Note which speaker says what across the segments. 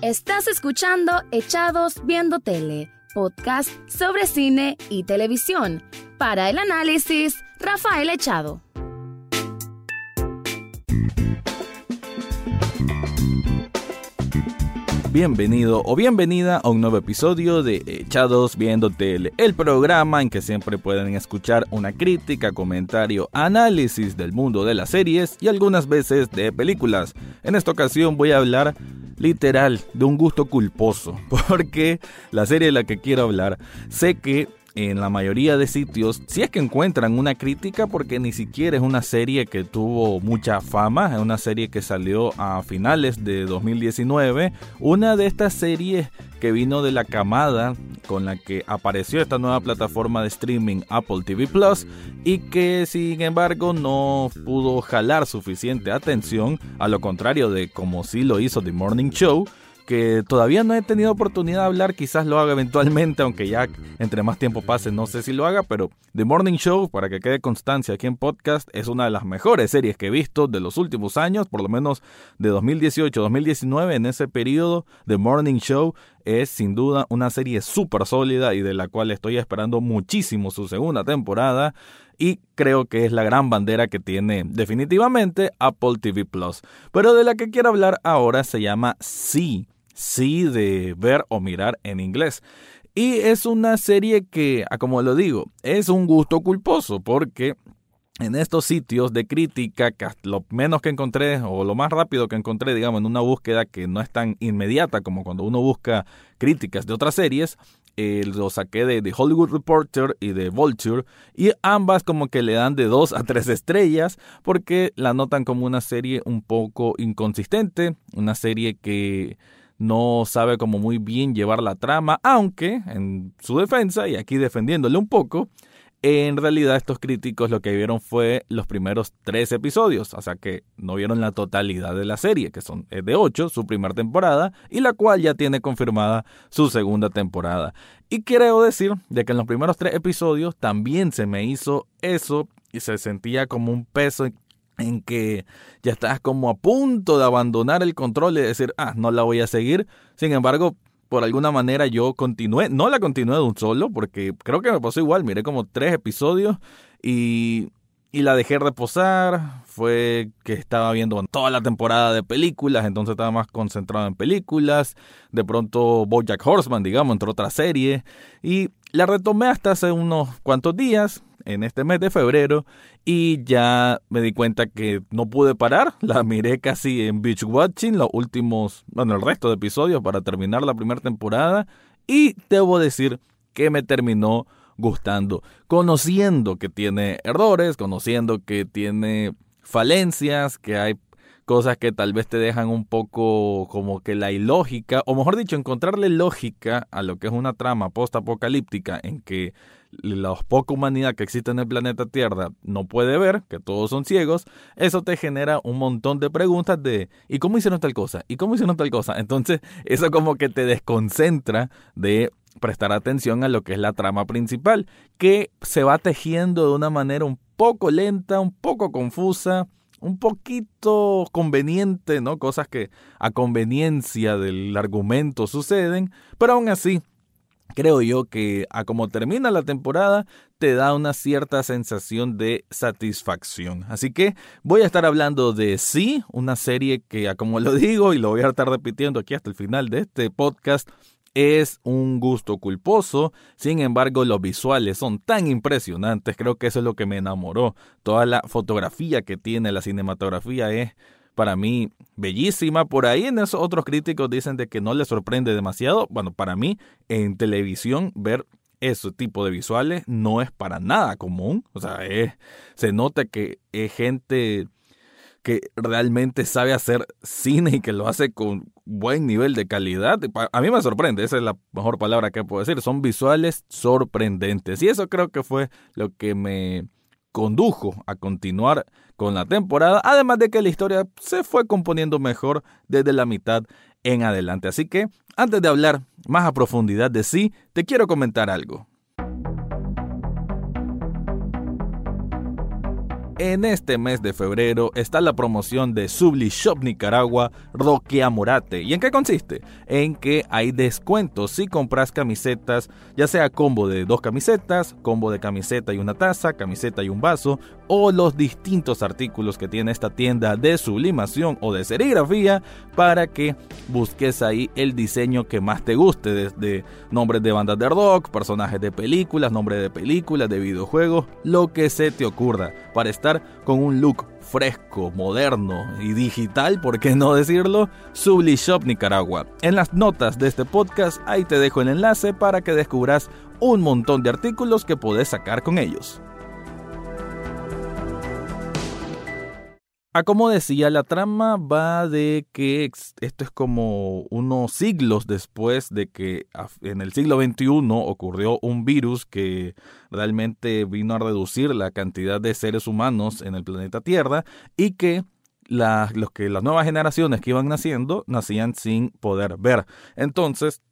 Speaker 1: Estás escuchando Echados Viendo Tele, podcast sobre cine y televisión. Para el análisis, Rafael Echado.
Speaker 2: Bienvenido o bienvenida a un nuevo episodio de Echados Viendo Tele, el programa en que siempre pueden escuchar una crítica, comentario, análisis del mundo de las series y algunas veces de películas. En esta ocasión voy a hablar literal de un gusto culposo, porque la serie de la que quiero hablar sé que en la mayoría de sitios, si es que encuentran una crítica, porque ni siquiera es una serie que tuvo mucha fama, es una serie que salió a finales de 2019, una de estas series que vino de la camada con la que apareció esta nueva plataforma de streaming Apple TV Plus y que sin embargo no pudo jalar suficiente atención, a lo contrario de como sí lo hizo The Morning Show, que todavía no he tenido oportunidad de hablar, quizás lo haga eventualmente, aunque ya entre más tiempo pase no sé si lo haga, pero The Morning Show, para que quede constancia aquí en podcast, es una de las mejores series que he visto de los últimos años, por lo menos de 2018-2019, en ese periodo, The Morning Show es sin duda una serie súper sólida y de la cual estoy esperando muchísimo su segunda temporada y creo que es la gran bandera que tiene definitivamente Apple TV Plus. Pero de la que quiero hablar ahora se llama Sí sí de ver o mirar en inglés. Y es una serie que, ah, como lo digo, es un gusto culposo porque en estos sitios de crítica, lo menos que encontré o lo más rápido que encontré, digamos, en una búsqueda que no es tan inmediata como cuando uno busca críticas de otras series, eh, lo saqué de, de, Hollywood Reporter y de Vulture y ambas como que le dan de dos a tres estrellas porque la notan como una serie un poco inconsistente, una serie que no sabe como muy bien llevar la trama, aunque en su defensa, y aquí defendiéndole un poco, en realidad estos críticos lo que vieron fue los primeros tres episodios, o sea que no vieron la totalidad de la serie, que son de ocho, su primera temporada, y la cual ya tiene confirmada su segunda temporada. Y quiero decir de que en los primeros tres episodios también se me hizo eso y se sentía como un peso en que ya estás como a punto de abandonar el control y decir, ah, no la voy a seguir. Sin embargo, por alguna manera yo continué, no la continué de un solo, porque creo que me pasó igual, miré como tres episodios y, y la dejé reposar. Fue que estaba viendo toda la temporada de películas, entonces estaba más concentrado en películas. De pronto Bojack Horseman, digamos, entre otras series. Y la retomé hasta hace unos cuantos días en este mes de febrero y ya me di cuenta que no pude parar. La miré casi en beach watching los últimos, bueno, el resto de episodios para terminar la primera temporada y debo decir que me terminó gustando, conociendo que tiene errores, conociendo que tiene falencias, que hay cosas que tal vez te dejan un poco como que la ilógica, o mejor dicho, encontrarle lógica a lo que es una trama post-apocalíptica en que la poca humanidad que existe en el planeta Tierra no puede ver, que todos son ciegos, eso te genera un montón de preguntas de ¿y cómo hicieron tal cosa? ¿y cómo hicieron tal cosa? Entonces, eso como que te desconcentra de prestar atención a lo que es la trama principal, que se va tejiendo de una manera un poco lenta, un poco confusa, un poquito conveniente, ¿no? Cosas que a conveniencia del argumento suceden, pero aún así creo yo que a como termina la temporada te da una cierta sensación de satisfacción. Así que voy a estar hablando de sí, una serie que a como lo digo y lo voy a estar repitiendo aquí hasta el final de este podcast, es un gusto culposo, sin embargo los visuales son tan impresionantes, creo que eso es lo que me enamoró. Toda la fotografía que tiene, la cinematografía es para mí bellísima. Por ahí en esos otros críticos dicen de que no les sorprende demasiado. Bueno, para mí en televisión ver ese tipo de visuales no es para nada común. O sea, se nota que es gente que realmente sabe hacer cine y que lo hace con buen nivel de calidad. A mí me sorprende, esa es la mejor palabra que puedo decir. Son visuales sorprendentes. Y eso creo que fue lo que me condujo a continuar con la temporada, además de que la historia se fue componiendo mejor desde la mitad en adelante. Así que, antes de hablar más a profundidad de sí, te quiero comentar algo. En este mes de febrero está la promoción de Subli Shop Nicaragua Roque Amorate. ¿Y en qué consiste? En que hay descuentos si compras camisetas, ya sea combo de dos camisetas, combo de camiseta y una taza, camiseta y un vaso, o los distintos artículos que tiene esta tienda de sublimación o de serigrafía para que busques ahí el diseño que más te guste, desde nombres de bandas de rock, personajes de películas, nombres de películas, de videojuegos, lo que se te ocurra, para estar con un look fresco, moderno y digital, ¿por qué no decirlo? Subli Shop Nicaragua. En las notas de este podcast ahí te dejo el enlace para que descubras un montón de artículos que podés sacar con ellos. Ah, como decía, la trama va de que esto es como unos siglos después de que en el siglo XXI ocurrió un virus que realmente vino a reducir la cantidad de seres humanos en el planeta Tierra y que los que las nuevas generaciones que iban naciendo nacían sin poder ver. Entonces,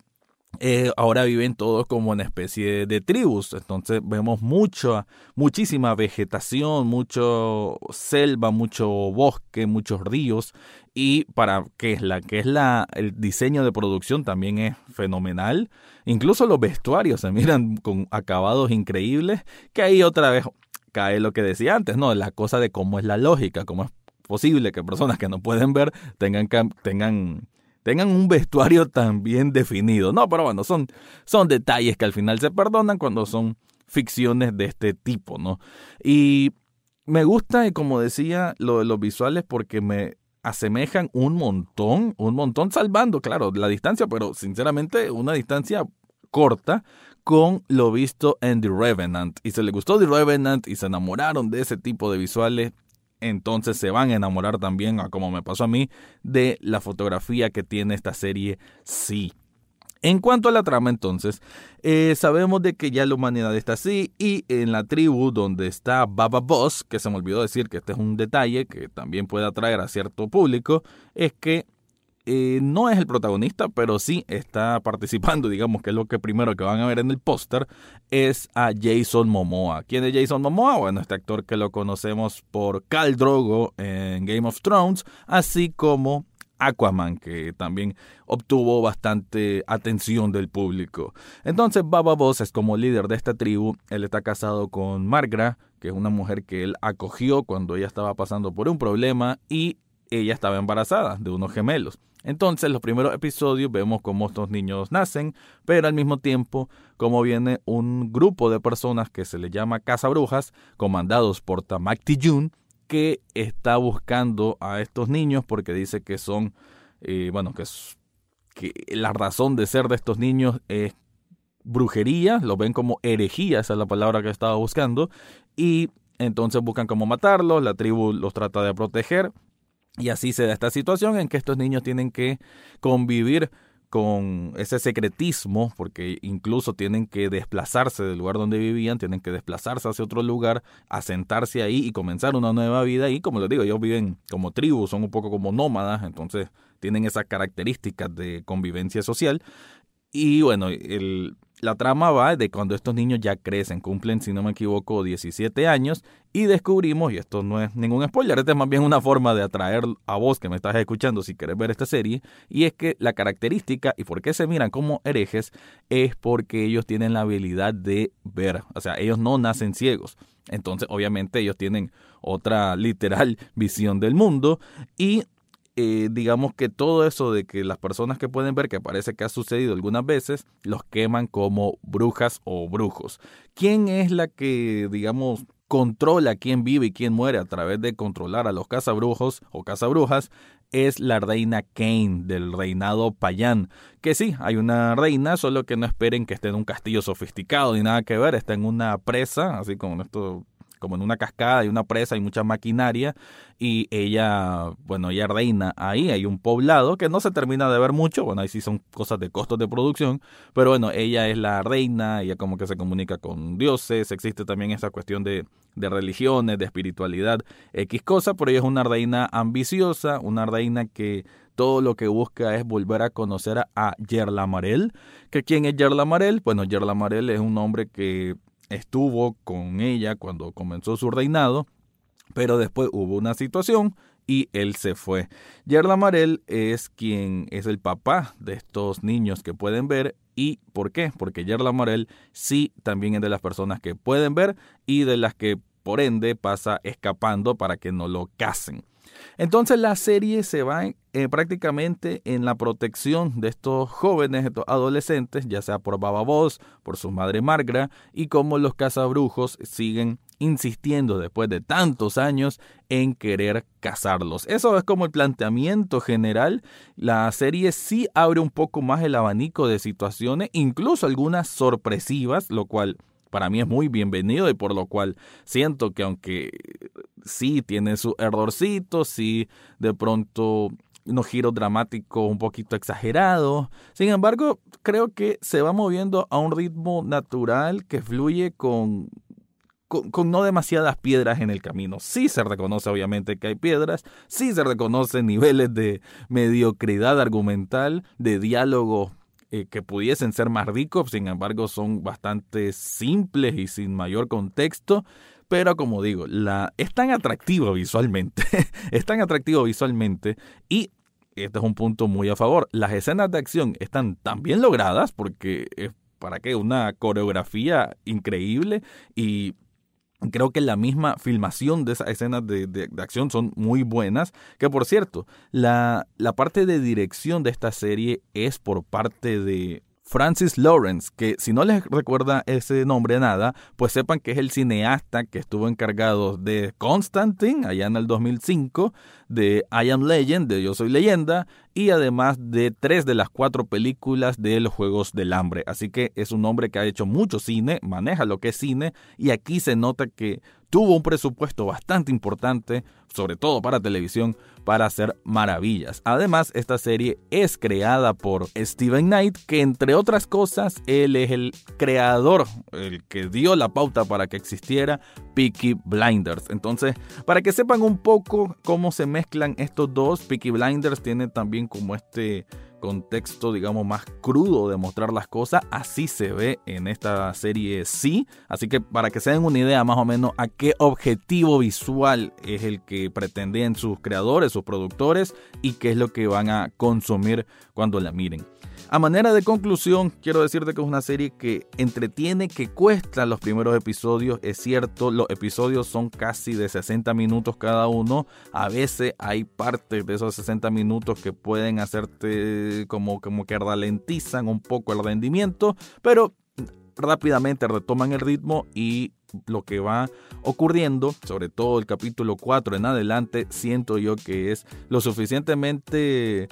Speaker 2: eh, ahora viven todos como una especie de tribus. Entonces vemos mucha, muchísima vegetación, mucho selva, mucho bosque, muchos ríos. Y para que es la que es la el diseño de producción también es fenomenal. Incluso los vestuarios se miran con acabados increíbles. Que ahí otra vez cae lo que decía antes, ¿no? La cosa de cómo es la lógica, cómo es posible que personas que no pueden ver tengan, tengan tengan un vestuario tan bien definido. No, pero bueno, son, son detalles que al final se perdonan cuando son ficciones de este tipo, ¿no? Y me gusta, como decía, lo de los visuales porque me asemejan un montón, un montón, salvando, claro, la distancia, pero sinceramente una distancia corta con lo visto en The Revenant. Y se le gustó The Revenant y se enamoraron de ese tipo de visuales entonces se van a enamorar también, como me pasó a mí, de la fotografía que tiene esta serie Sí. En cuanto a la trama, entonces, eh, sabemos de que ya la humanidad está así y en la tribu donde está Baba Boss, que se me olvidó decir que este es un detalle que también puede atraer a cierto público, es que eh, no es el protagonista, pero sí está participando, digamos que es lo que primero que van a ver en el póster, es a Jason Momoa. ¿Quién es Jason Momoa? Bueno, este actor que lo conocemos por Cal Drogo en Game of Thrones, así como Aquaman, que también obtuvo bastante atención del público. Entonces, Baba Boss es como líder de esta tribu. Él está casado con Margra, que es una mujer que él acogió cuando ella estaba pasando por un problema y ella estaba embarazada de unos gemelos. Entonces, los primeros episodios vemos cómo estos niños nacen, pero al mismo tiempo cómo viene un grupo de personas que se le llama Casa Brujas, comandados por Tamak Tijun, que está buscando a estos niños porque dice que son, eh, bueno, que, que la razón de ser de estos niños es brujería, lo ven como herejía, esa es la palabra que estaba buscando, y entonces buscan cómo matarlos, la tribu los trata de proteger, y así se da esta situación en que estos niños tienen que convivir con ese secretismo, porque incluso tienen que desplazarse del lugar donde vivían, tienen que desplazarse hacia otro lugar, asentarse ahí y comenzar una nueva vida. Y como les digo, ellos viven como tribus, son un poco como nómadas, entonces tienen esas características de convivencia social. Y bueno, el, la trama va de cuando estos niños ya crecen, cumplen, si no me equivoco, 17 años y descubrimos, y esto no es ningún spoiler, este es más bien una forma de atraer a vos que me estás escuchando si querés ver esta serie, y es que la característica y por qué se miran como herejes es porque ellos tienen la habilidad de ver, o sea, ellos no nacen ciegos. Entonces, obviamente, ellos tienen otra literal visión del mundo y eh, digamos que todo eso de que las personas que pueden ver, que parece que ha sucedido algunas veces, los queman como brujas o brujos. ¿Quién es la que, digamos, controla quién vive y quién muere a través de controlar a los cazabrujos o cazabrujas? Es la reina Kane del reinado Payán. Que sí, hay una reina, solo que no esperen que esté en un castillo sofisticado ni nada que ver, está en una presa, así como esto como en una cascada, hay una presa, hay mucha maquinaria y ella, bueno, ella reina ahí, hay un poblado que no se termina de ver mucho, bueno, ahí sí son cosas de costos de producción, pero bueno, ella es la reina, ella como que se comunica con dioses, existe también esa cuestión de, de religiones, de espiritualidad, X cosa, pero ella es una reina ambiciosa, una reina que todo lo que busca es volver a conocer a Yerla Marel. ¿Que ¿Quién es Yerla Marel? Bueno, Yerla Marel es un hombre que estuvo con ella cuando comenzó su reinado pero después hubo una situación y él se fue. Yerla Marel es quien es el papá de estos niños que pueden ver. ¿Y por qué? Porque Yerla Marel sí también es de las personas que pueden ver y de las que por ende pasa escapando para que no lo casen. Entonces la serie se va eh, prácticamente en la protección de estos jóvenes, estos adolescentes, ya sea por Baba Voz, por su madre Margra, y cómo los cazabrujos siguen insistiendo después de tantos años en querer cazarlos. Eso es como el planteamiento general. La serie sí abre un poco más el abanico de situaciones, incluso algunas sorpresivas, lo cual para mí es muy bienvenido y por lo cual siento que aunque sí tiene su errorcito, sí de pronto unos giros dramáticos un poquito exagerados. Sin embargo, creo que se va moviendo a un ritmo natural que fluye con, con, no demasiadas piedras en el camino. Sí se reconoce obviamente que hay piedras, sí se reconoce niveles de mediocridad argumental, de diálogo eh, que pudiesen ser más ricos, sin embargo son bastante simples y sin mayor contexto. Pero como digo, la, es tan atractivo visualmente, es tan atractivo visualmente y este es un punto muy a favor. Las escenas de acción están tan bien logradas porque es para qué una coreografía increíble y Creo que la misma filmación de esas escenas de, acción son muy buenas. Que por cierto, la, la parte de dirección de esta serie es por parte de Francis Lawrence, que si no les recuerda ese nombre nada, pues sepan que es el cineasta que estuvo encargado de Constantine allá en el 2005, de I Am Legend, de Yo Soy Leyenda, y además de tres de las cuatro películas de los Juegos del Hambre. Así que es un hombre que ha hecho mucho cine, maneja lo que es cine, y aquí se nota que tuvo un presupuesto bastante importante, sobre todo para televisión, para hacer maravillas. Además, esta serie es creada por Steven Knight, que entre otras cosas, él es el creador, el que dio la pauta para que existiera Peaky Blinders. Entonces, para que sepan un poco cómo se mezclan estos dos, Peaky Blinders tiene también como este contexto, digamos, más crudo de mostrar las cosas. Así se ve en esta serie sí. Así que para que se den una idea más o menos a qué objetivo visual es el que pretenden sus creadores, sus productores y qué es lo que van a consumir cuando la miren. A manera de conclusión, quiero decirte que es una serie que entretiene, que cuesta los primeros episodios. Es cierto, los episodios son casi de 60 minutos cada uno. A veces hay partes de esos 60 minutos que pueden hacerte como, como que ralentizan un poco el rendimiento, pero rápidamente retoman el ritmo y lo que va ocurriendo, sobre todo el capítulo 4 en adelante, siento yo que es lo suficientemente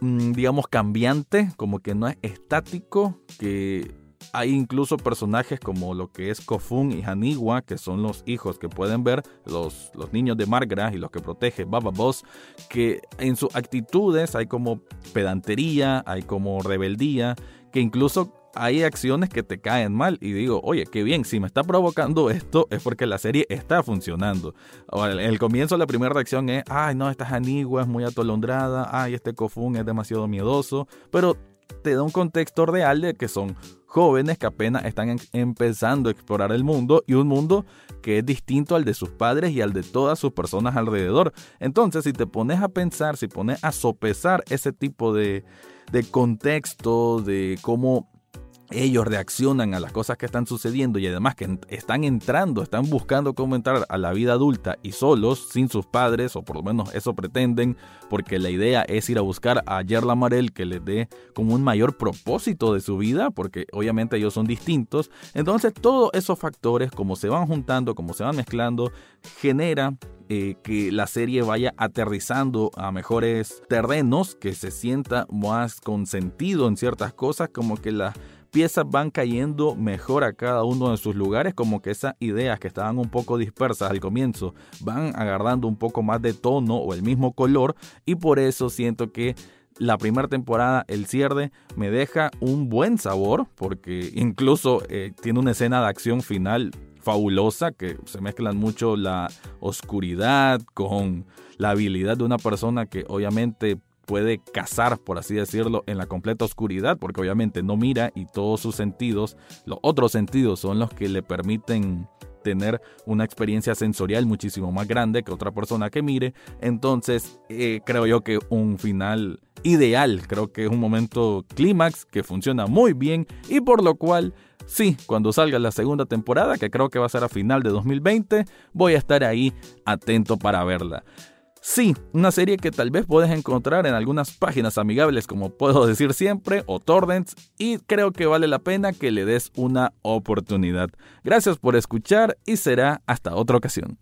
Speaker 2: digamos, cambiante, como que no es estático, que hay incluso personajes como lo que es Kofun y Haniwa, que son los hijos que pueden ver, los, los niños de Margra y los que protege Baba Boss, que en sus actitudes hay como pedantería, hay como rebeldía, que incluso hay acciones que te caen mal y digo, oye, qué bien, si me está provocando esto es porque la serie está funcionando. En el comienzo la primera reacción es, ay no, esta Hanigua es muy atolondrada, ay este Kofun es demasiado miedoso, pero te da un contexto real de que son jóvenes que apenas están empezando a explorar el mundo y un mundo que es distinto al de sus padres y al de todas sus personas alrededor. Entonces, si te pones a pensar, si pones a sopesar ese tipo de, de contexto, de cómo ellos reaccionan a las cosas que están sucediendo y además que están entrando, están buscando cómo entrar a la vida adulta y solos, sin sus padres, o por lo menos eso pretenden, porque la idea es ir a buscar a Yerla Marel que les dé como un mayor propósito de su vida, porque obviamente ellos son distintos. Entonces todos esos factores, como se van juntando, como se van mezclando, genera eh, que la serie vaya aterrizando a mejores terrenos, que se sienta más consentido en ciertas cosas, como que la piezas van cayendo mejor a cada uno de sus lugares, como que esas ideas que estaban un poco dispersas al comienzo van agarrando un poco más de tono o el mismo color y por eso siento que la primera temporada, el cierre, me deja un buen sabor porque incluso eh, tiene una escena de acción final fabulosa que se mezclan mucho la oscuridad con la habilidad de una persona que obviamente puede cazar, por así decirlo, en la completa oscuridad, porque obviamente no mira y todos sus sentidos, los otros sentidos son los que le permiten tener una experiencia sensorial muchísimo más grande que otra persona que mire. Entonces, eh, creo yo que un final ideal, creo que es un momento clímax que funciona muy bien y por lo cual sí, cuando salga la segunda temporada, que creo que va a ser a final de 2020, voy a estar ahí atento para verla. Sí, una serie que tal vez puedes encontrar en algunas páginas amigables como puedo decir siempre o torrents y creo que vale la pena que le des una oportunidad. Gracias por escuchar y será hasta otra ocasión.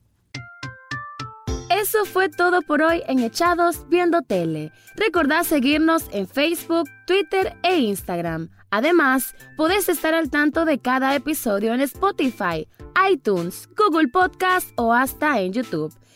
Speaker 1: Eso fue todo por hoy en Echados Viendo Tele. Recordad seguirnos en Facebook, Twitter e Instagram. Además, podés estar al tanto de cada episodio en Spotify, iTunes, Google Podcast o hasta en YouTube.